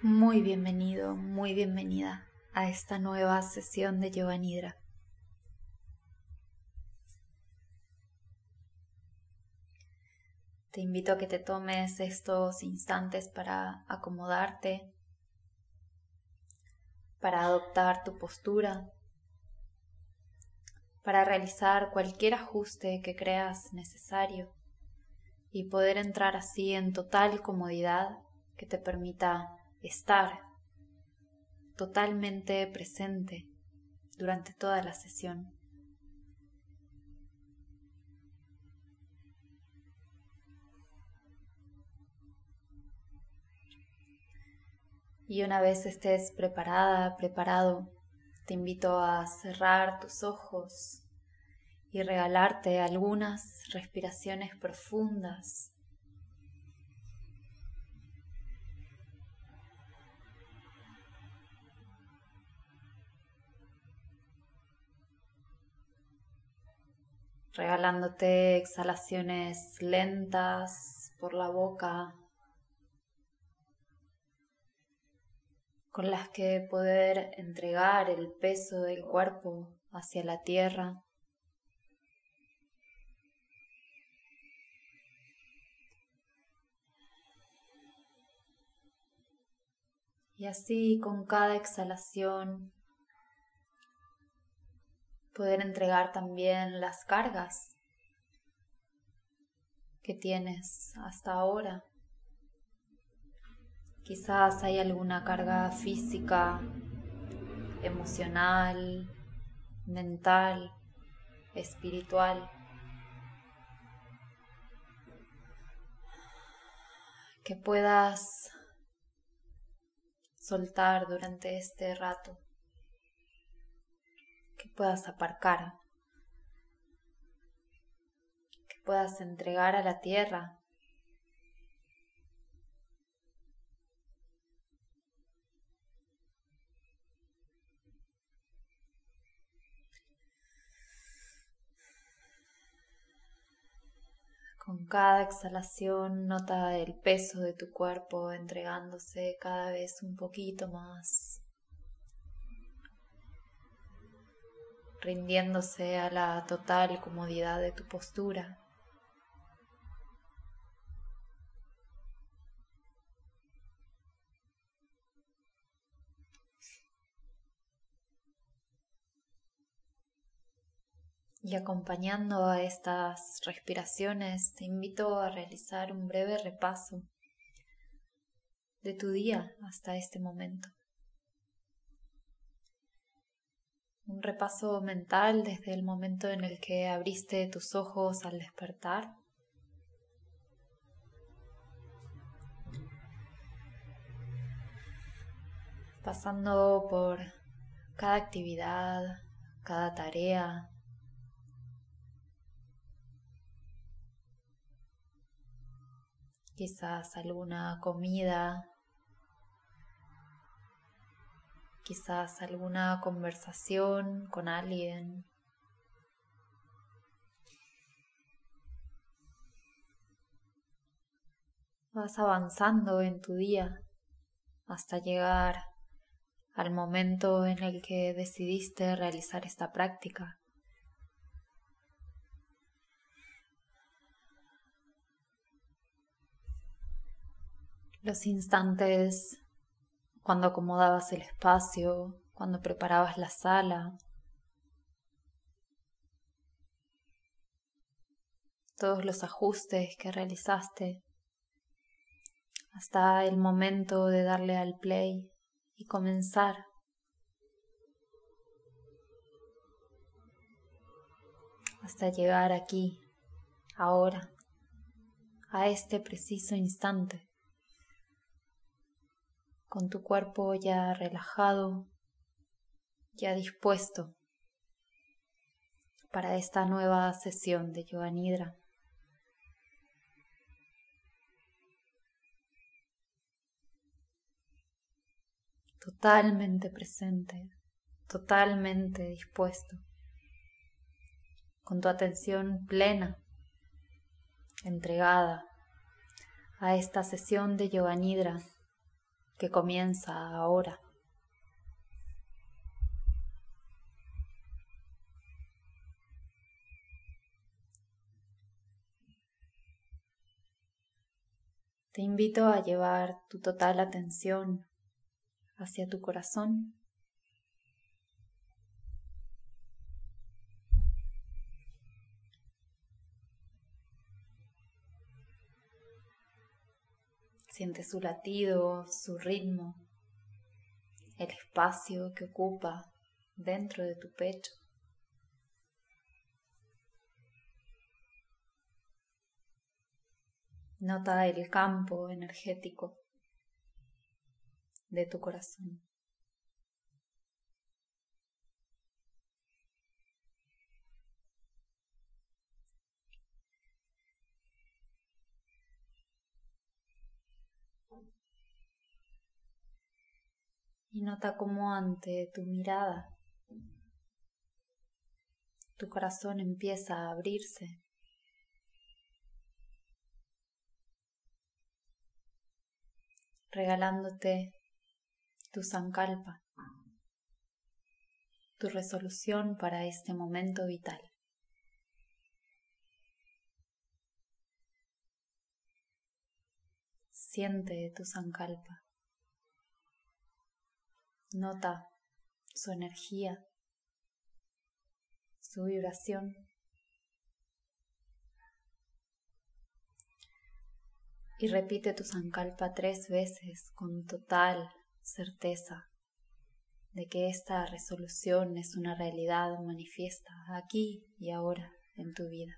Muy bienvenido, muy bienvenida a esta nueva sesión de Yoga Nidra. Te invito a que te tomes estos instantes para acomodarte, para adoptar tu postura, para realizar cualquier ajuste que creas necesario y poder entrar así en total comodidad que te permita estar totalmente presente durante toda la sesión. Y una vez estés preparada, preparado, te invito a cerrar tus ojos y regalarte algunas respiraciones profundas regalándote exhalaciones lentas por la boca con las que poder entregar el peso del cuerpo hacia la tierra. Y así con cada exhalación poder entregar también las cargas que tienes hasta ahora. Quizás hay alguna carga física, emocional, mental, espiritual. que puedas soltar durante este rato que puedas aparcar, que puedas entregar a la tierra. Con cada exhalación nota el peso de tu cuerpo entregándose cada vez un poquito más. Rindiéndose a la total comodidad de tu postura. Y acompañando a estas respiraciones, te invito a realizar un breve repaso de tu día hasta este momento. Un repaso mental desde el momento en el que abriste tus ojos al despertar. Pasando por cada actividad, cada tarea. Quizás alguna comida quizás alguna conversación con alguien. Vas avanzando en tu día hasta llegar al momento en el que decidiste realizar esta práctica. Los instantes cuando acomodabas el espacio, cuando preparabas la sala. Todos los ajustes que realizaste hasta el momento de darle al play y comenzar. Hasta llegar aquí, ahora, a este preciso instante con tu cuerpo ya relajado, ya dispuesto para esta nueva sesión de Yoga Nidra. Totalmente presente, totalmente dispuesto, con tu atención plena, entregada a esta sesión de Yoga Nidra que comienza ahora. Te invito a llevar tu total atención hacia tu corazón. Siente su latido, su ritmo, el espacio que ocupa dentro de tu pecho. Nota el campo energético de tu corazón. Y nota cómo ante tu mirada tu corazón empieza a abrirse regalándote tu sankalpa, tu resolución para este momento vital. Siente tu sankalpa. Nota su energía, su vibración. y repite tu sankalpa tres veces con total certeza de que esta resolución es una realidad manifiesta aquí y ahora en tu vida.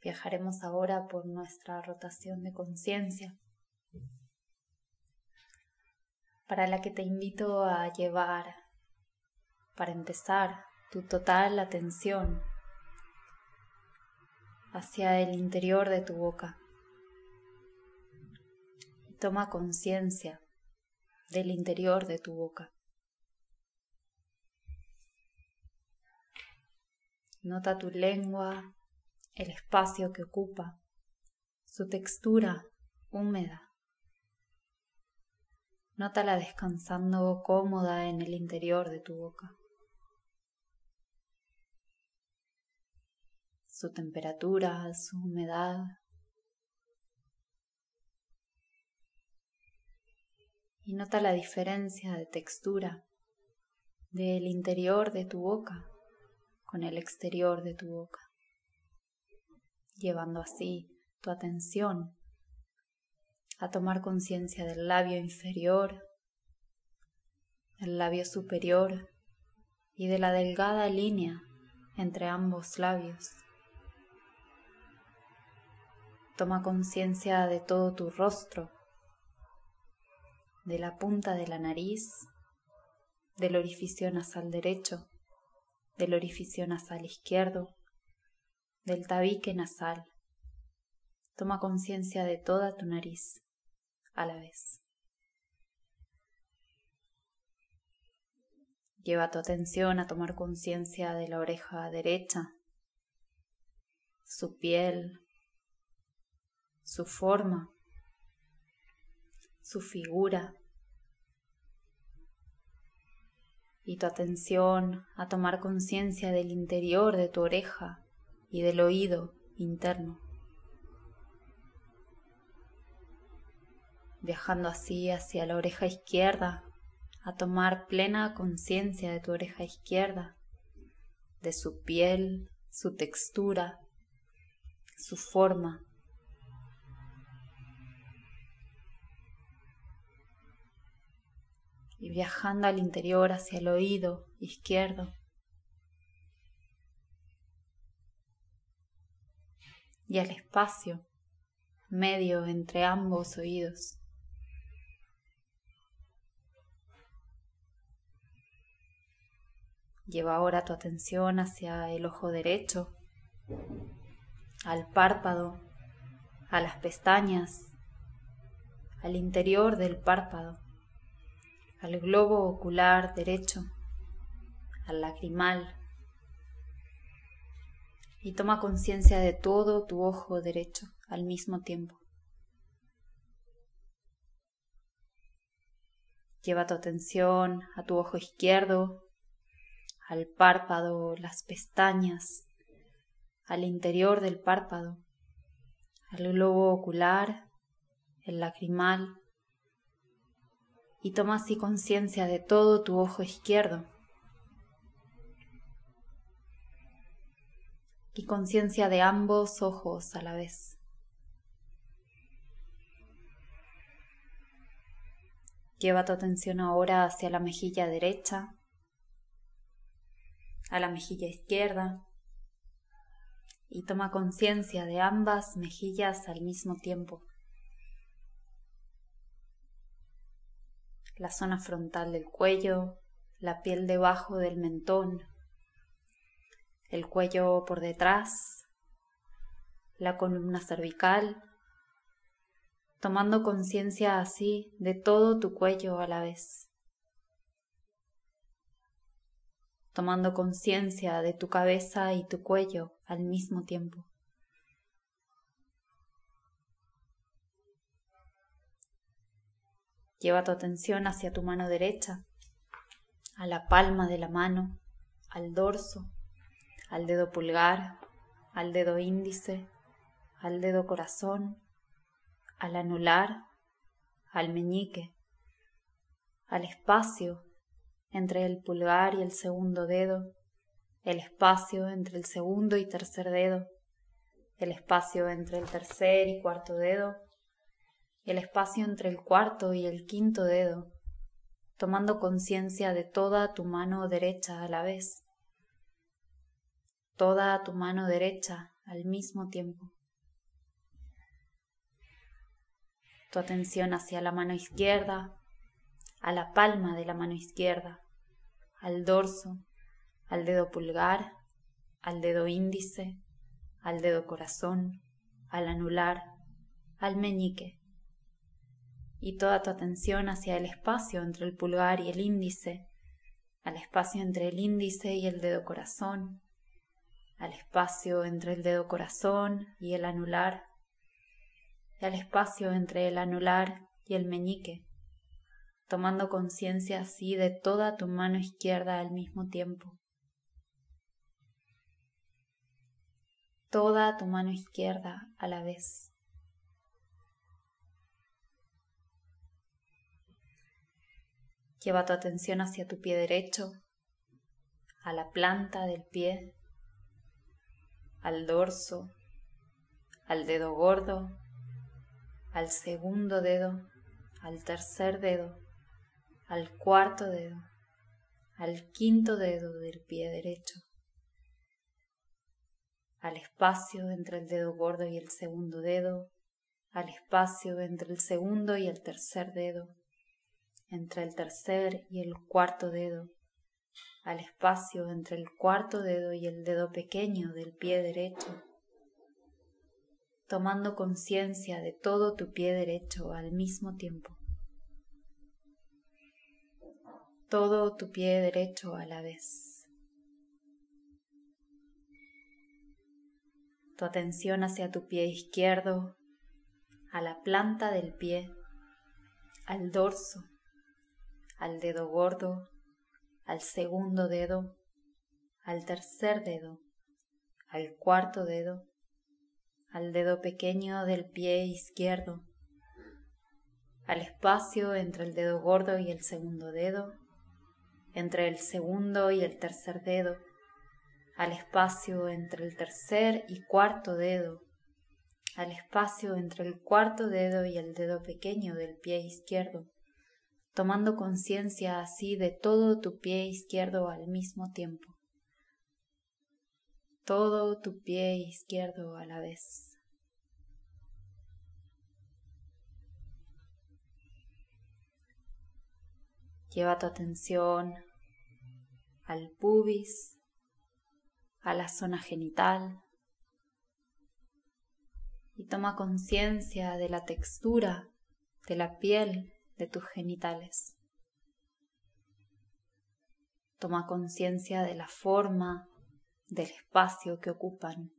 Viajaremos ahora por nuestra rotación de conciencia, para la que te invito a llevar, para empezar, tu total atención hacia el interior de tu boca. Toma conciencia del interior de tu boca. Nota tu lengua el espacio que ocupa, su textura húmeda. Nótala descansando cómoda en el interior de tu boca. Su temperatura, su humedad. Y nota la diferencia de textura del interior de tu boca con el exterior de tu boca llevando así tu atención a tomar conciencia del labio inferior, del labio superior y de la delgada línea entre ambos labios. Toma conciencia de todo tu rostro, de la punta de la nariz, del orificio nasal derecho, del orificio nasal izquierdo, del tabique nasal. Toma conciencia de toda tu nariz a la vez. Lleva tu atención a tomar conciencia de la oreja derecha, su piel, su forma, su figura. Y tu atención a tomar conciencia del interior de tu oreja, y del oído interno. Viajando así hacia la oreja izquierda, a tomar plena conciencia de tu oreja izquierda, de su piel, su textura, su forma. Y viajando al interior hacia el oído izquierdo, y al espacio medio entre ambos oídos. Lleva ahora tu atención hacia el ojo derecho, al párpado, a las pestañas, al interior del párpado, al globo ocular derecho, al lacrimal, y toma conciencia de todo tu ojo derecho al mismo tiempo. Lleva tu atención a tu ojo izquierdo, al párpado, las pestañas, al interior del párpado, al globo ocular, el lacrimal, y toma así conciencia de todo tu ojo izquierdo. Y conciencia de ambos ojos a la vez. Lleva tu atención ahora hacia la mejilla derecha, a la mejilla izquierda y toma conciencia de ambas mejillas al mismo tiempo. La zona frontal del cuello, la piel debajo del mentón, el cuello por detrás, la columna cervical, tomando conciencia así de todo tu cuello a la vez. Tomando conciencia de tu cabeza y tu cuello al mismo tiempo. Lleva tu atención hacia tu mano derecha, a la palma de la mano, al dorso, al dedo pulgar, al dedo índice, al dedo corazón, al anular, al meñique, al espacio entre el pulgar y el segundo dedo, el espacio entre el segundo y tercer dedo, el espacio entre el tercer y cuarto dedo, el espacio entre el cuarto y el quinto dedo, tomando conciencia de toda tu mano derecha a la vez, toda tu mano derecha al mismo tiempo. tu atención hacia la mano izquierda, a la palma de la mano izquierda, al dorso, al dedo pulgar, al dedo índice, al dedo corazón, al anular, al meñique. Y toda tu atención hacia el espacio entre el pulgar y el índice, al espacio entre el índice y el dedo corazón, al espacio entre el dedo corazón y el anular, y al espacio entre el anular y el meñique, tomando conciencia así de toda tu mano izquierda al mismo tiempo. Toda tu mano izquierda a la vez. Lleva tu atención hacia tu pie derecho, a la planta del pie, al dorso, al dedo gordo al segundo dedo, al tercer dedo, al cuarto dedo, al quinto dedo del pie derecho, al espacio entre el dedo gordo y el segundo dedo, al espacio entre el segundo y el tercer dedo, entre el tercer y el cuarto dedo, al espacio entre el cuarto dedo y el dedo pequeño del pie derecho, tomando conciencia de todo tu pie derecho al mismo tiempo. Todo tu pie derecho a la vez. Tu atención hacia tu pie izquierdo, a la planta del pie, al dorso, al dedo gordo, al segundo dedo, al tercer dedo, al cuarto dedo, al dedo pequeño del pie izquierdo, al espacio entre el dedo gordo y el segundo dedo, entre el segundo y el tercer dedo, al espacio entre el tercer y cuarto dedo, al espacio entre el cuarto dedo y el dedo pequeño del pie izquierdo, tomando conciencia así de todo tu pie izquierdo al mismo tiempo todo tu pie izquierdo a la vez. Lleva tu atención al pubis, a la zona genital y toma conciencia de la textura de la piel de tus genitales. Toma conciencia de la forma del espacio que ocupan.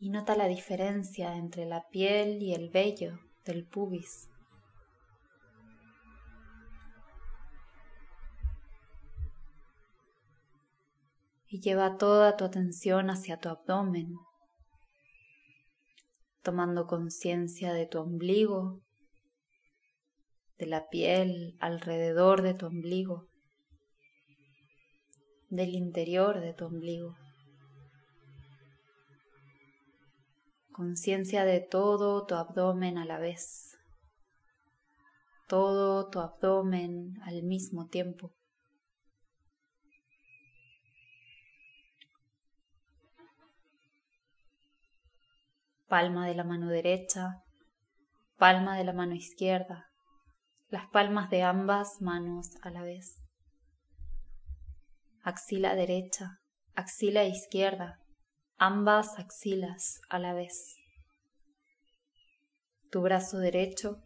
Y nota la diferencia entre la piel y el vello del pubis. Y lleva toda tu atención hacia tu abdomen, tomando conciencia de tu ombligo, de la piel alrededor de tu ombligo, del interior de tu ombligo. Conciencia de todo tu abdomen a la vez, todo tu abdomen al mismo tiempo. Palma de la mano derecha, palma de la mano izquierda, las palmas de ambas manos a la vez. Axila derecha, axila izquierda, ambas axilas a la vez. Tu brazo derecho,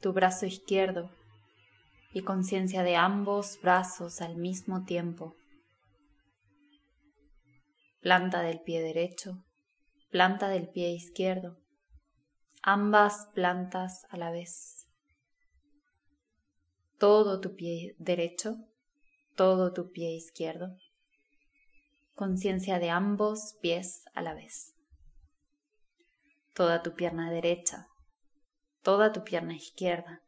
tu brazo izquierdo y conciencia de ambos brazos al mismo tiempo. Planta del pie derecho, planta del pie izquierdo, ambas plantas a la vez. Todo tu pie derecho, todo tu pie izquierdo. Conciencia de ambos pies a la vez. Toda tu pierna derecha, toda tu pierna izquierda.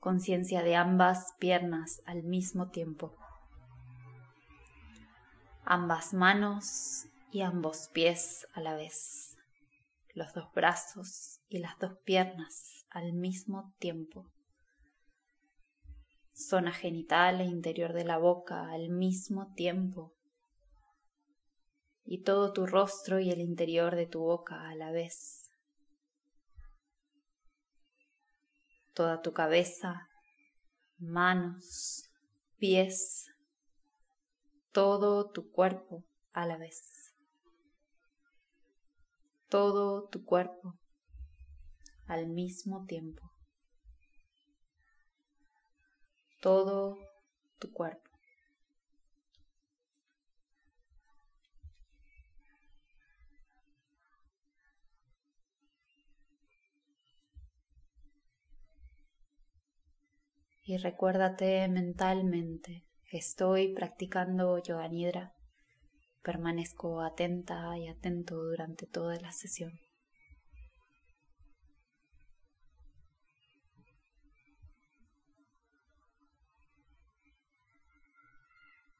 Conciencia de ambas piernas al mismo tiempo. Ambas manos y ambos pies a la vez, los dos brazos y las dos piernas al mismo tiempo, zona genital e interior de la boca al mismo tiempo, y todo tu rostro y el interior de tu boca a la vez, toda tu cabeza, manos, pies, todo tu cuerpo a la vez todo tu cuerpo al mismo tiempo. Todo tu cuerpo. Y recuérdate mentalmente estoy practicando yoga nidra Permanezco atenta y atento durante toda la sesión.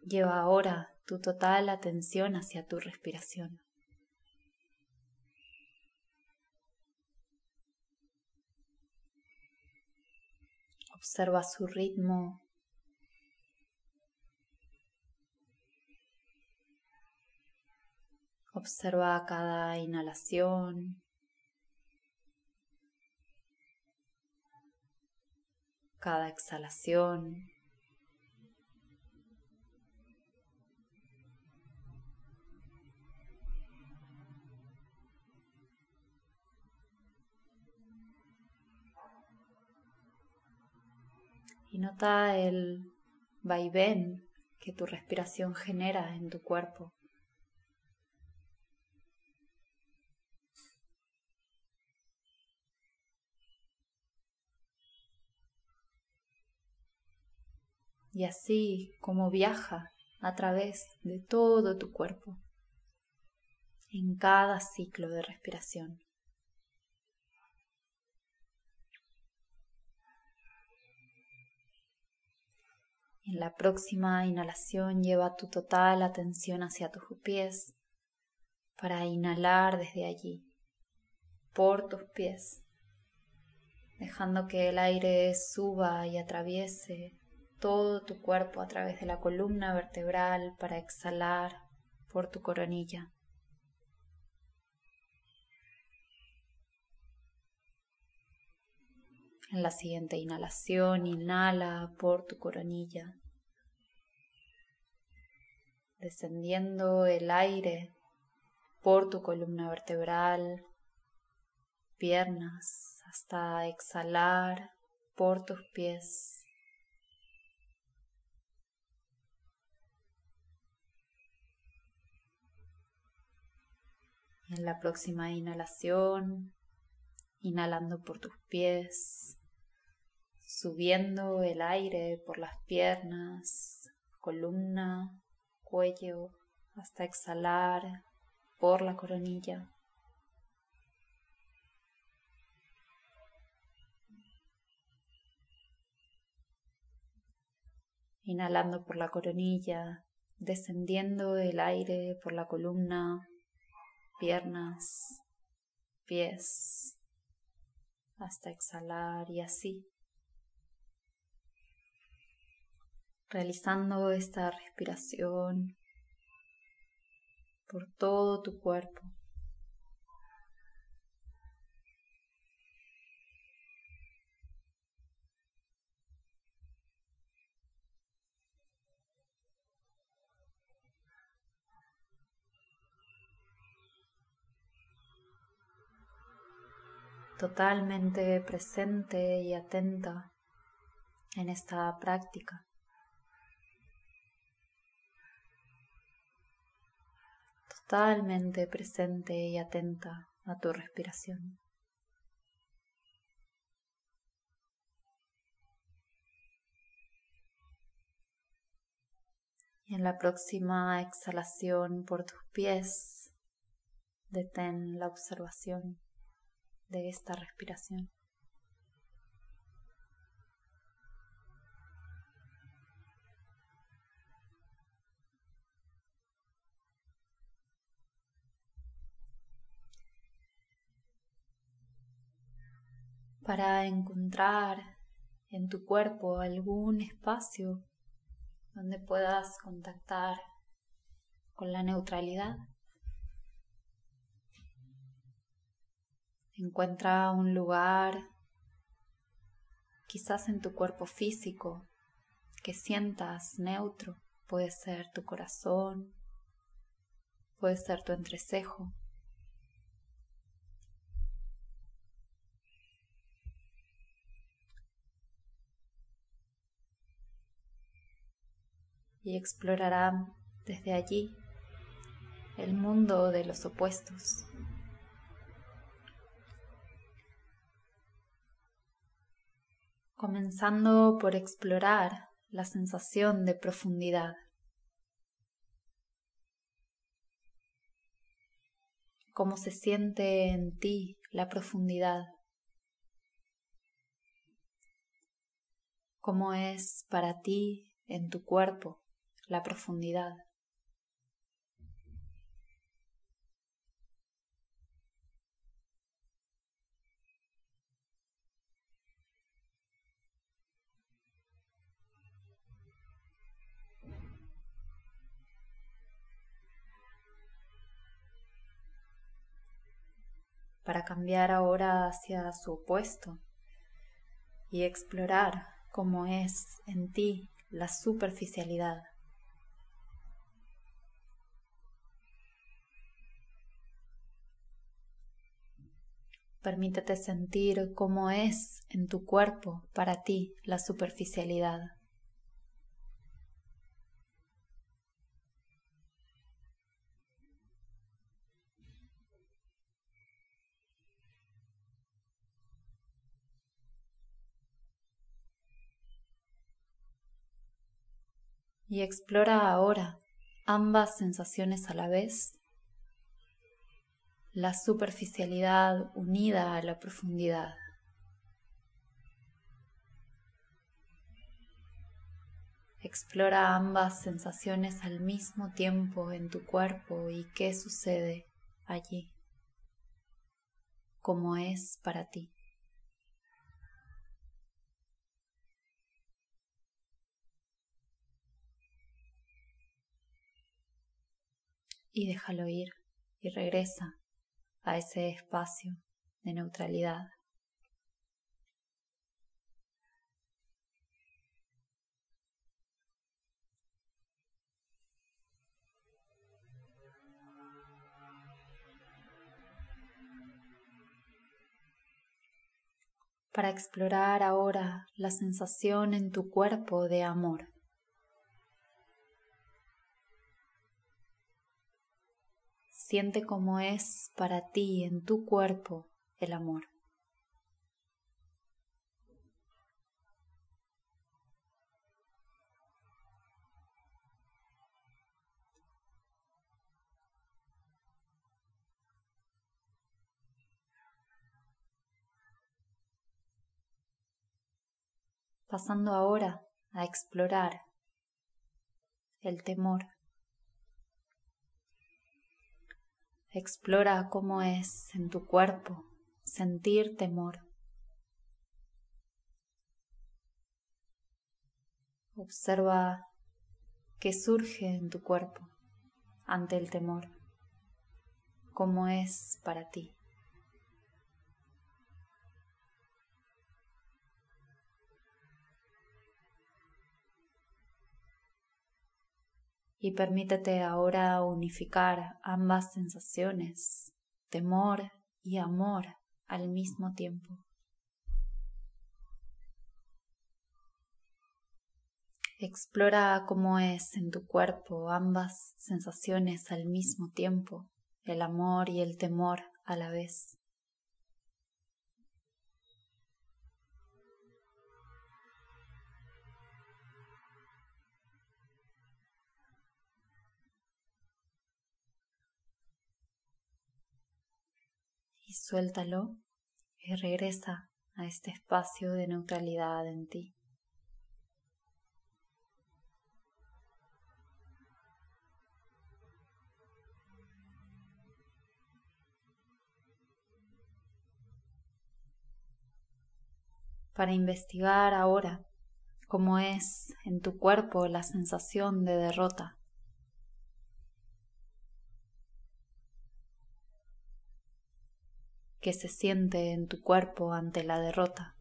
Lleva ahora tu total atención hacia tu respiración. Observa su ritmo Observa cada inhalación, cada exhalación. Y nota el vaivén que tu respiración genera en tu cuerpo. Y así como viaja a través de todo tu cuerpo en cada ciclo de respiración. En la próxima inhalación lleva tu total atención hacia tus pies para inhalar desde allí, por tus pies, dejando que el aire suba y atraviese todo tu cuerpo a través de la columna vertebral para exhalar por tu coronilla. En la siguiente inhalación, inhala por tu coronilla, descendiendo el aire por tu columna vertebral, piernas, hasta exhalar por tus pies. En la próxima inhalación, inhalando por tus pies, subiendo el aire por las piernas, columna, cuello, hasta exhalar por la coronilla. Inhalando por la coronilla, descendiendo el aire por la columna, piernas, pies, hasta exhalar y así. Realizando esta respiración por todo tu cuerpo. Totalmente presente y atenta en esta práctica. Totalmente presente y atenta a tu respiración. Y en la próxima exhalación por tus pies, detén la observación de esta respiración. para encontrar en tu cuerpo algún espacio donde puedas contactar con la neutralidad. Encuentra un lugar, quizás en tu cuerpo físico, que sientas neutro. Puede ser tu corazón, puede ser tu entrecejo. Y explorará desde allí el mundo de los opuestos. Comenzando por explorar la sensación de profundidad. Cómo se siente en ti la profundidad. Cómo es para ti en tu cuerpo la profundidad. Para cambiar ahora hacia su opuesto y explorar cómo es en ti la superficialidad. Permítete sentir cómo es en tu cuerpo para ti la superficialidad. Y explora ahora ambas sensaciones a la vez, la superficialidad unida a la profundidad. Explora ambas sensaciones al mismo tiempo en tu cuerpo y qué sucede allí, cómo es para ti. y déjalo ir y regresa a ese espacio de neutralidad. para explorar ahora la sensación en tu cuerpo de amor. Siente cómo es para ti en tu cuerpo el amor. pasando ahora a explorar el temor. Explora cómo es en tu cuerpo sentir temor. Observa qué surge en tu cuerpo ante el temor, cómo es para ti. Y permítete ahora unificar ambas sensaciones, temor y amor al mismo tiempo. Explora cómo es en tu cuerpo ambas sensaciones al mismo tiempo, el amor y el temor a la vez. Y suéltalo y regresa a este espacio de neutralidad en ti. Para investigar ahora cómo es en tu cuerpo la sensación de derrota. Que se siente en tu cuerpo ante la derrota.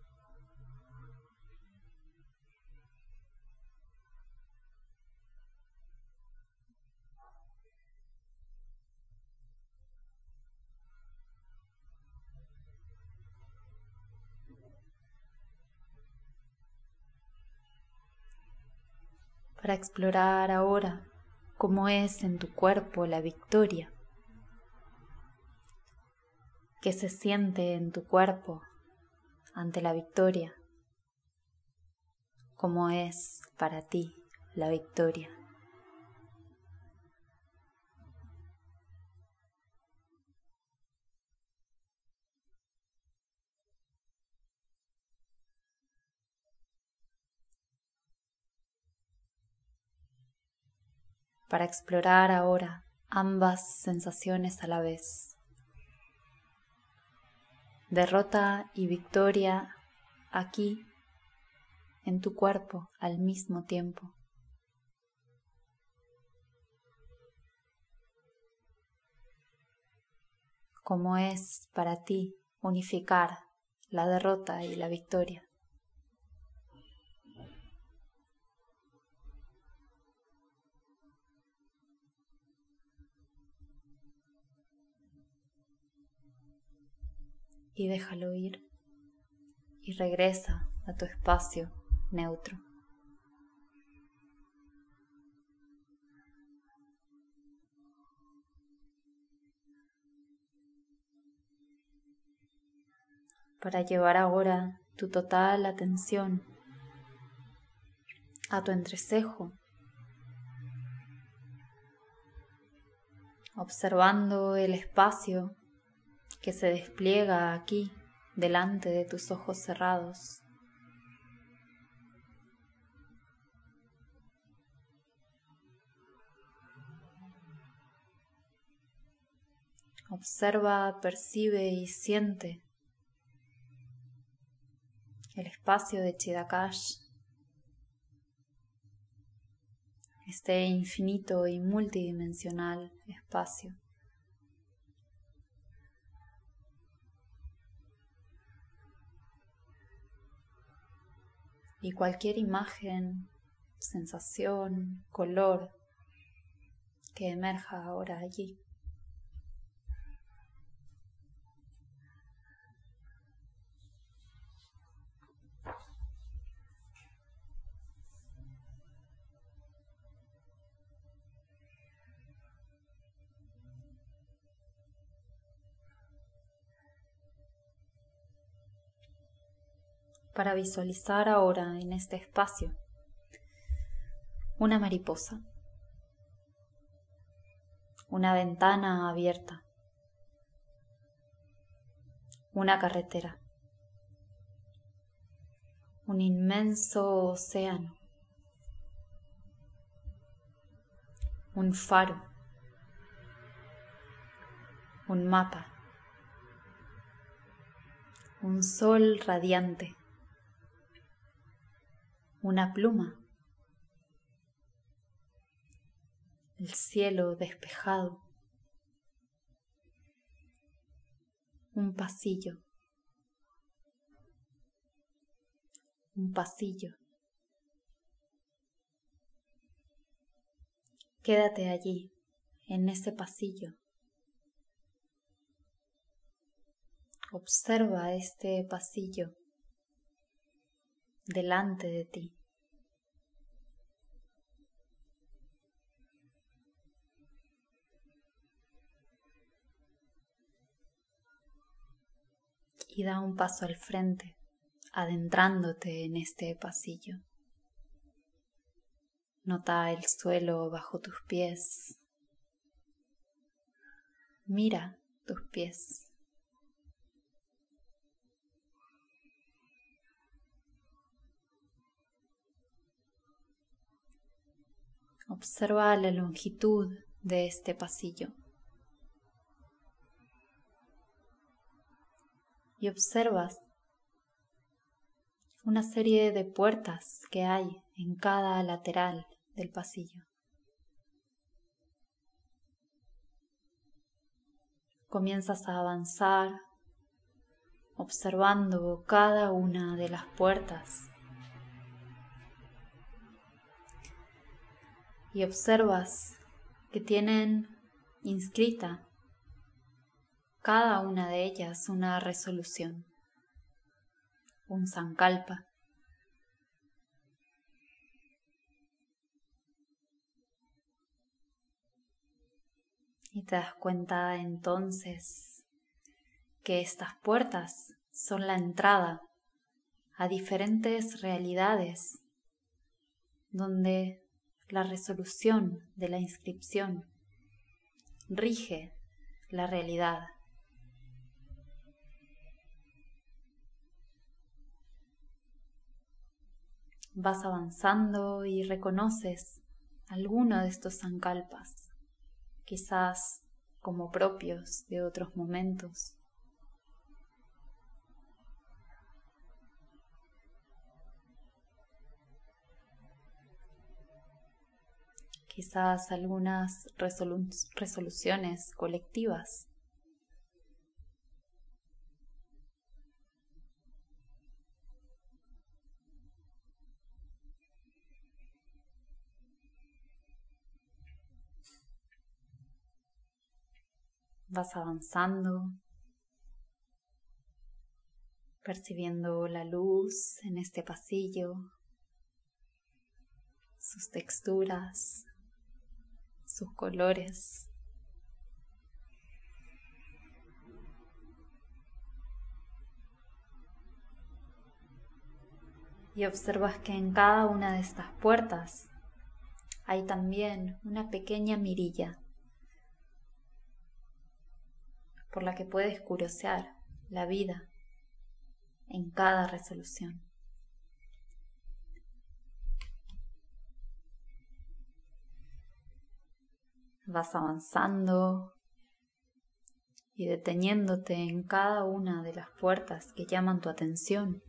para explorar ahora cómo es en tu cuerpo la victoria qué se siente en tu cuerpo ante la victoria, cómo es para ti la victoria. para explorar ahora ambas sensaciones a la vez derrota y victoria aquí en tu cuerpo al mismo tiempo. Cómo es para ti unificar la derrota y la victoria. Y déjalo ir y regresa a tu espacio neutro. Para llevar ahora tu total atención a tu entrecejo, observando el espacio que se despliega aquí delante de tus ojos cerrados. Observa, percibe y siente el espacio de Chidakash, este infinito y multidimensional espacio. Y cualquier imagen, sensación, color que emerja ahora allí. Para visualizar ahora en este espacio. Una mariposa, una ventana abierta, una carretera, un inmenso océano, un faro, un mapa, un sol radiante, una pluma, el cielo despejado, un pasillo, un pasillo. Quédate allí, en ese pasillo. Observa este pasillo delante de ti. Y da un paso al frente, adentrándote en este pasillo. Nota el suelo bajo tus pies. Mira tus pies. Observa la longitud de este pasillo. Y observas una serie de puertas que hay en cada lateral del pasillo. Comienzas a avanzar observando cada una de las puertas y observas que tienen inscrita cada una de ellas una resolución, un sankalpa. Y te das cuenta entonces que estas puertas son la entrada a diferentes realidades donde la resolución de la inscripción rige la realidad. Vas avanzando y reconoces alguno de estos sankalpas, quizás como propios de otros momentos. Quizás algunas resoluciones colectivas. Vas avanzando, percibiendo la luz en este pasillo, sus texturas, sus colores. Y observas que en cada una de estas puertas hay también una pequeña mirilla por la que puedes curiosear la vida en cada resolución. Vas avanzando y deteniéndote en cada una de las puertas que llaman tu atención,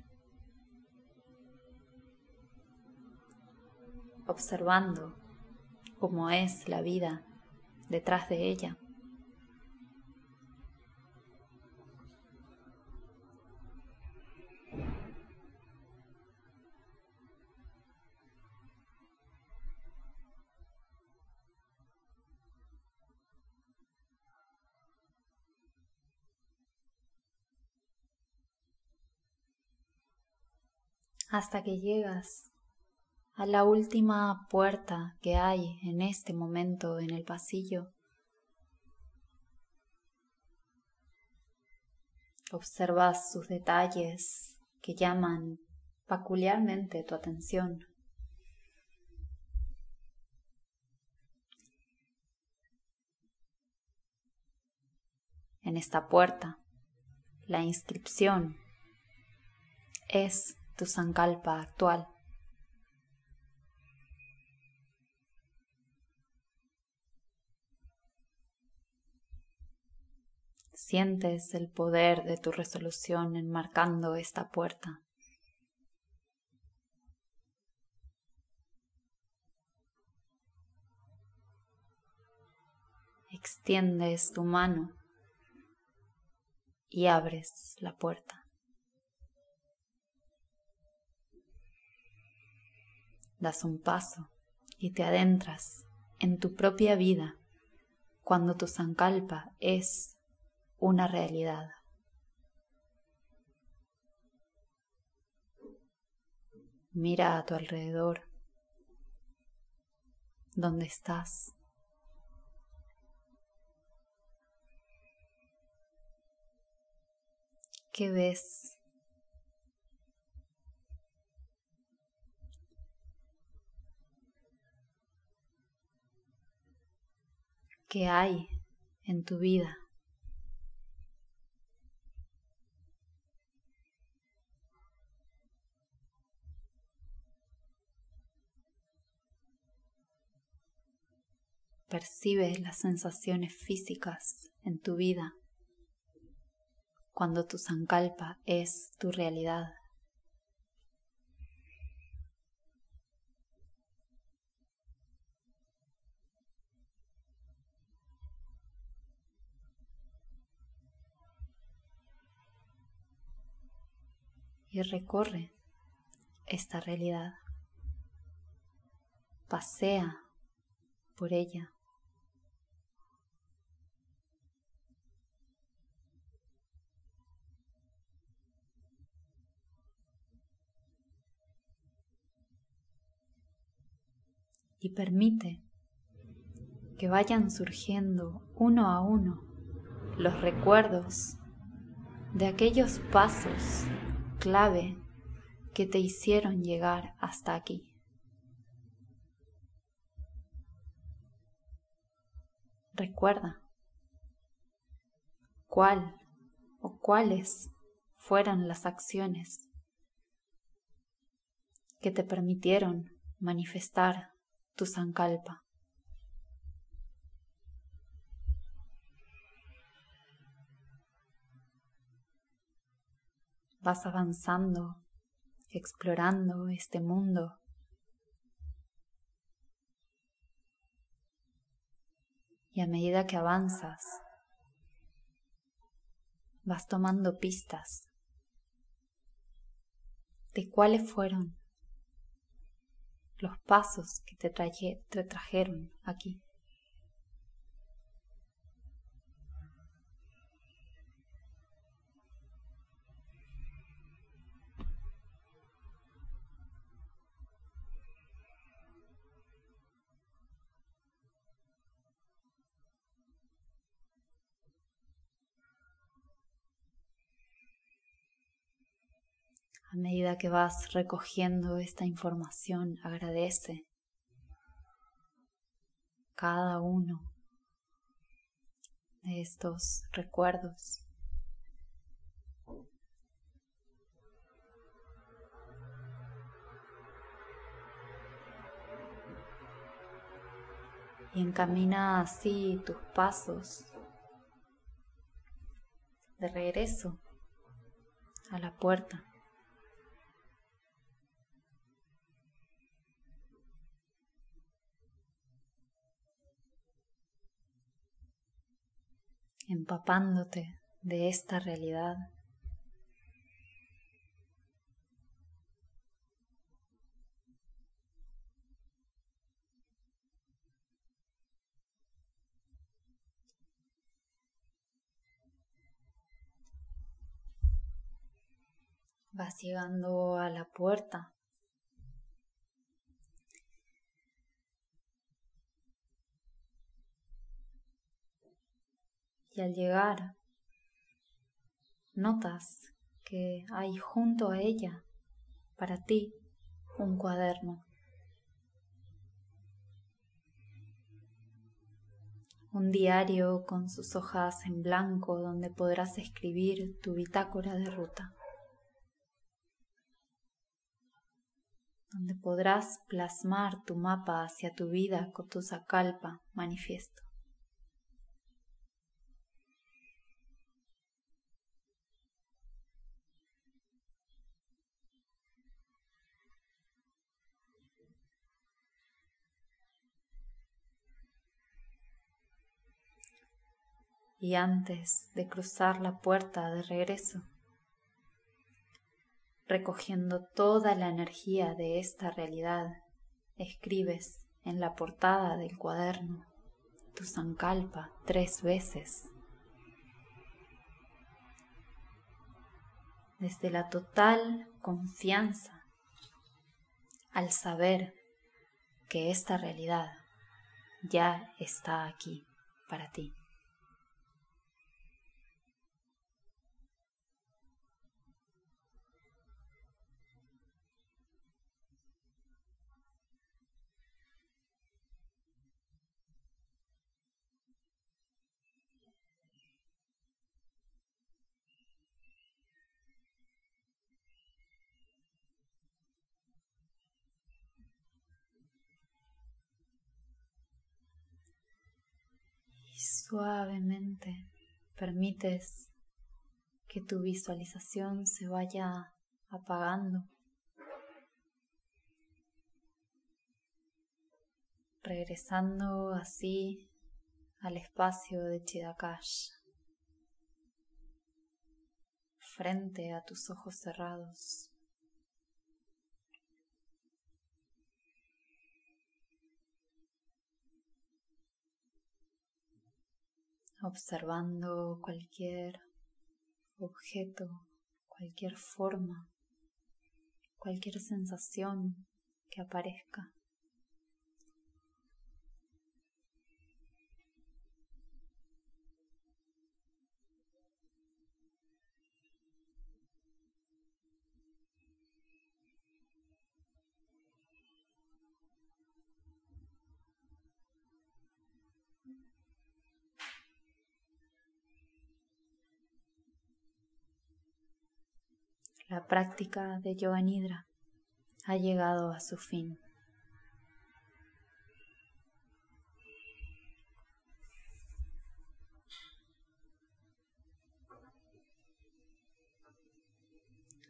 observando cómo es la vida detrás de ella. Hasta que llegas a la última puerta que hay en este momento en el pasillo. Observas sus detalles que llaman peculiarmente tu atención. En esta puerta, la inscripción es tu sankalpa actual. Sientes el poder de tu resolución enmarcando esta puerta. Extiendes tu mano y abres la puerta. Das un paso y te adentras en tu propia vida cuando tu sankalpa es una realidad. Mira a tu alrededor. ¿Dónde estás? ¿Qué ves? ¿Qué hay en tu vida? Percibe las sensaciones físicas en tu vida cuando tu sankalpa es tu realidad. Recorre esta realidad. Pasea por ella. y permite que vayan surgiendo uno a uno los recuerdos de aquellos pasos clave que te hicieron llegar hasta aquí. Recuerda cuál o cuáles fueron las acciones que te permitieron manifestar tu sankalpa. Vas avanzando, explorando este mundo. Y a medida que avanzas, vas tomando pistas de cuáles fueron los pasos que te, te trajeron aquí. Medida que vas recogiendo esta información, agradece cada uno de estos recuerdos. Y encamina así tus pasos de regreso a la puerta. Empapándote de esta realidad. Vas llegando a la puerta al llegar notas que hay junto a ella para ti un cuaderno. Un diario con sus hojas en blanco donde podrás escribir tu bitácora de ruta. Donde podrás plasmar tu mapa hacia tu vida con tu sacalpa manifiesto. Y antes de cruzar la puerta de regreso, recogiendo toda la energía de esta realidad, escribes en la portada del cuaderno tu zancalpa tres veces. Desde la total confianza al saber que esta realidad ya está aquí para ti. Suavemente permites que tu visualización se vaya apagando, regresando así al espacio de Chidakash, frente a tus ojos cerrados. Observando cualquier objeto, cualquier forma, cualquier sensación que aparezca. La práctica de Yoga Nidra ha llegado a su fin.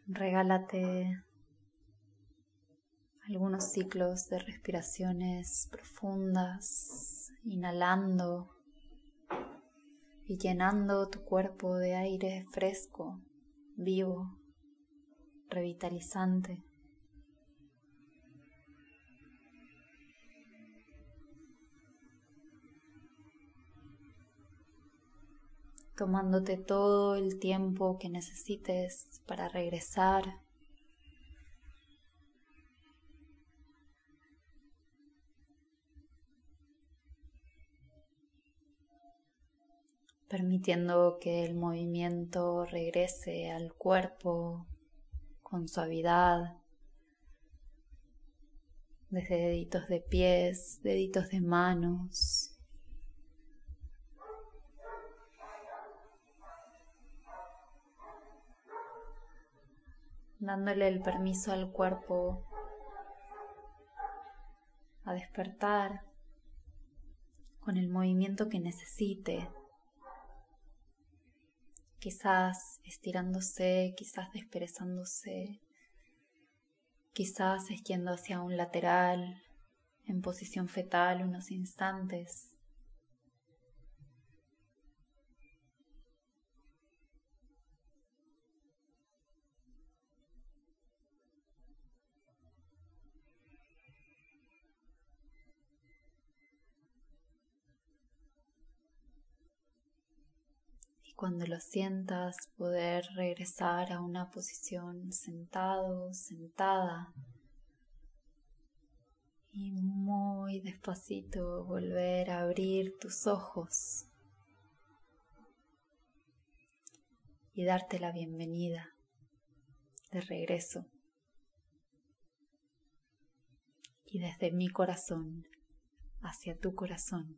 Regálate algunos ciclos de respiraciones profundas, inhalando y llenando tu cuerpo de aire fresco, vivo revitalizante. tomándote todo el tiempo que necesites para regresar. permitiendo que el movimiento regrese al cuerpo con suavidad, desde deditos de pies, deditos de manos. dándole el permiso al cuerpo a despertar con el movimiento que necesite quizás estirándose, quizás desperezándose, quizás esquiendo hacia un lateral, en posición fetal unos instantes. Cuando lo sientas, poder regresar a una posición sentado, sentada. Y muy despacito volver a abrir tus ojos y darte la bienvenida de regreso y desde mi corazón hacia tu corazón.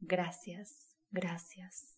Gracias, gracias,